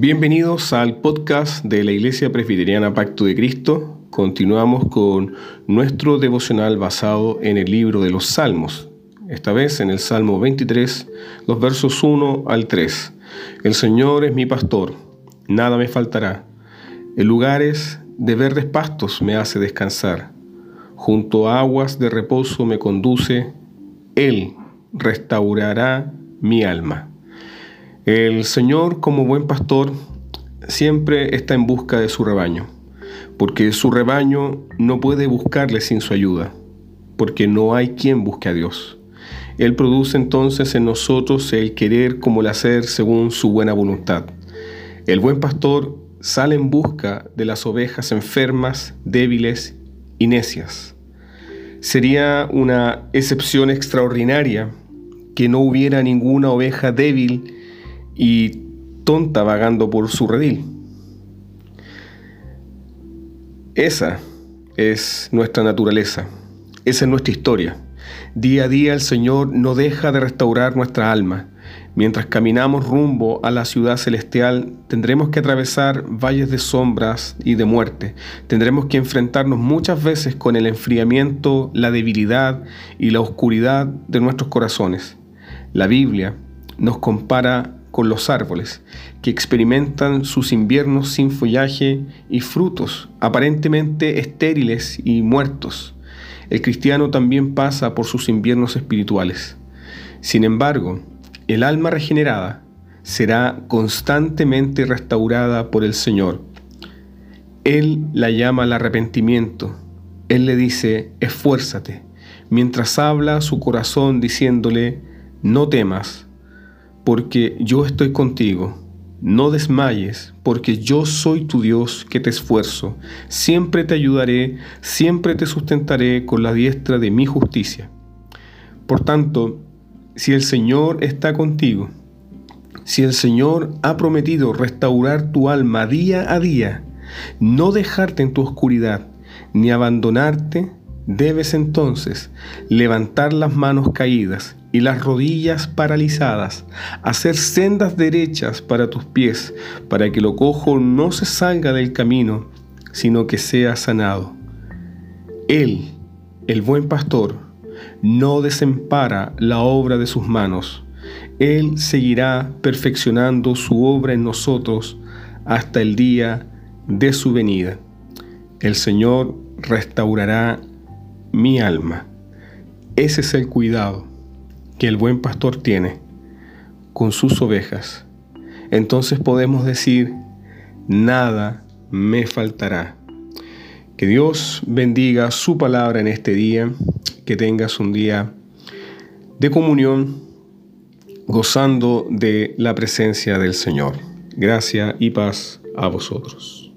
Bienvenidos al podcast de la Iglesia Presbiteriana Pacto de Cristo. Continuamos con nuestro devocional basado en el libro de los Salmos. Esta vez en el Salmo 23, los versos 1 al 3. El Señor es mi pastor, nada me faltará. En lugares de verdes pastos me hace descansar. Junto a aguas de reposo me conduce. Él restaurará mi alma. El Señor, como buen pastor, siempre está en busca de su rebaño, porque su rebaño no puede buscarle sin su ayuda, porque no hay quien busque a Dios. Él produce entonces en nosotros el querer como el hacer según su buena voluntad. El buen pastor sale en busca de las ovejas enfermas, débiles y necias. Sería una excepción extraordinaria que no hubiera ninguna oveja débil y tonta vagando por su redil. Esa es nuestra naturaleza, esa es nuestra historia. Día a día el Señor no deja de restaurar nuestra alma. Mientras caminamos rumbo a la ciudad celestial, tendremos que atravesar valles de sombras y de muerte. Tendremos que enfrentarnos muchas veces con el enfriamiento, la debilidad y la oscuridad de nuestros corazones. La Biblia nos compara con los árboles, que experimentan sus inviernos sin follaje y frutos, aparentemente estériles y muertos. El cristiano también pasa por sus inviernos espirituales. Sin embargo, el alma regenerada será constantemente restaurada por el Señor. Él la llama al arrepentimiento. Él le dice, esfuérzate, mientras habla su corazón diciéndole, no temas, porque yo estoy contigo. No desmayes, porque yo soy tu Dios que te esfuerzo. Siempre te ayudaré, siempre te sustentaré con la diestra de mi justicia. Por tanto, si el Señor está contigo, si el Señor ha prometido restaurar tu alma día a día, no dejarte en tu oscuridad, ni abandonarte, debes entonces levantar las manos caídas y las rodillas paralizadas, hacer sendas derechas para tus pies, para que lo cojo no se salga del camino, sino que sea sanado. Él, el buen pastor, no desempara la obra de sus manos. Él seguirá perfeccionando su obra en nosotros hasta el día de su venida. El Señor restaurará mi alma. Ese es el cuidado que el buen pastor tiene con sus ovejas, entonces podemos decir, nada me faltará. Que Dios bendiga su palabra en este día, que tengas un día de comunión, gozando de la presencia del Señor. Gracia y paz a vosotros.